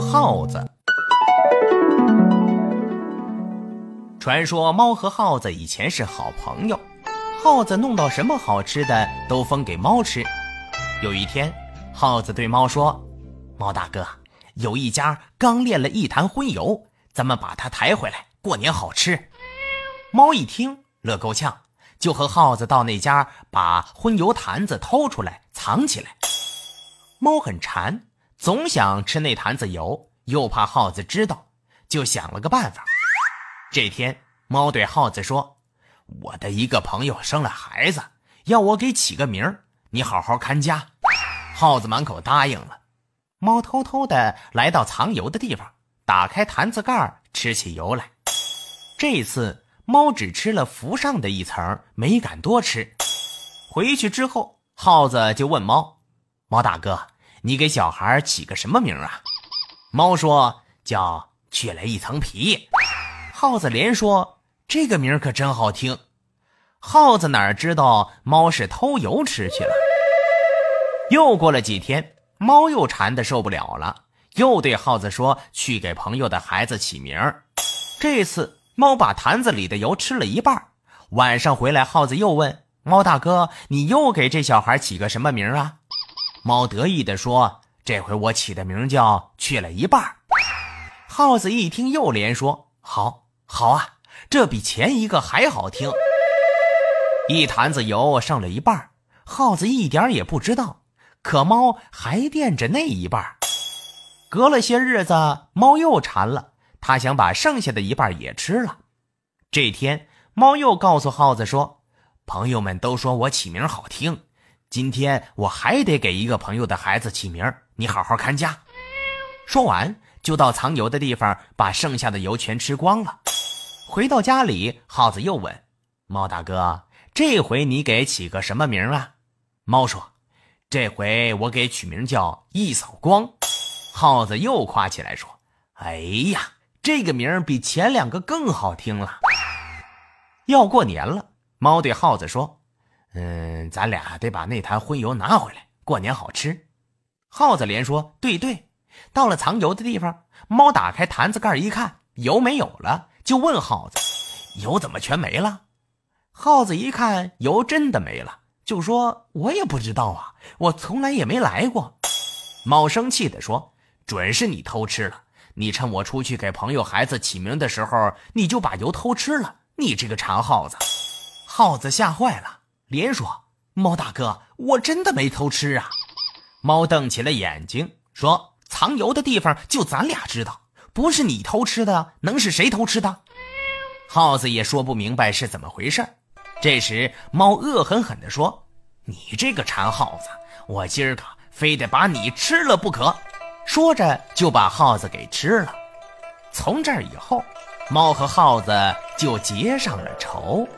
耗子。传说猫和耗子以前是好朋友，耗子弄到什么好吃的都分给猫吃。有一天，耗子对猫说：“猫大哥，有一家刚炼了一坛荤油，咱们把它抬回来，过年好吃。”猫一听乐够呛，就和耗子到那家把荤油坛子偷出来藏起来。猫很馋，总想吃那坛子油，又怕耗子知道，就想了个办法。这天，猫对耗子说：“我的一个朋友生了孩子，要我给起个名儿，你好好看家。”耗子满口答应了。猫偷偷的来到藏油的地方，打开坛子盖吃起油来。这次，猫只吃了浮上的一层，没敢多吃。回去之后，耗子就问猫。猫大哥，你给小孩起个什么名啊？猫说叫去了一层皮。耗子连说这个名可真好听。耗子哪知道猫是偷油吃去了。又过了几天，猫又馋得受不了了，又对耗子说去给朋友的孩子起名。这次猫把坛子里的油吃了一半。晚上回来，耗子又问猫大哥，你又给这小孩起个什么名啊？猫得意地说：“这回我起的名叫去了一半。”耗子一听，又连说：“好，好啊，这比前一个还好听。”一坛子油剩了一半，耗子一点也不知道，可猫还惦着那一半。隔了些日子，猫又馋了，它想把剩下的一半也吃了。这天，猫又告诉耗子说：“朋友们都说我起名好听。”今天我还得给一个朋友的孩子起名你好好看家。说完，就到藏油的地方，把剩下的油全吃光了。回到家里，耗子又问猫大哥：“这回你给起个什么名啊？”猫说：“这回我给取名叫一扫光。”耗子又夸起来说：“哎呀，这个名比前两个更好听了。”要过年了，猫对耗子说。嗯，咱俩得把那坛荤油拿回来，过年好吃。耗子连说：“对对。”到了藏油的地方，猫打开坛子盖一看，油没有了，就问耗子：“油怎么全没了？”耗子一看油真的没了，就说：“我也不知道啊，我从来也没来过。”猫生气地说：“准是你偷吃了！你趁我出去给朋友孩子起名的时候，你就把油偷吃了！你这个馋耗子！”耗子吓坏了。连说：“猫大哥，我真的没偷吃啊！”猫瞪起了眼睛，说：“藏油的地方就咱俩知道，不是你偷吃的，能是谁偷吃的？”耗子也说不明白是怎么回事。这时，猫恶狠狠地说：“你这个馋耗子，我今儿个非得把你吃了不可！”说着就把耗子给吃了。从这以后，猫和耗子就结上了仇。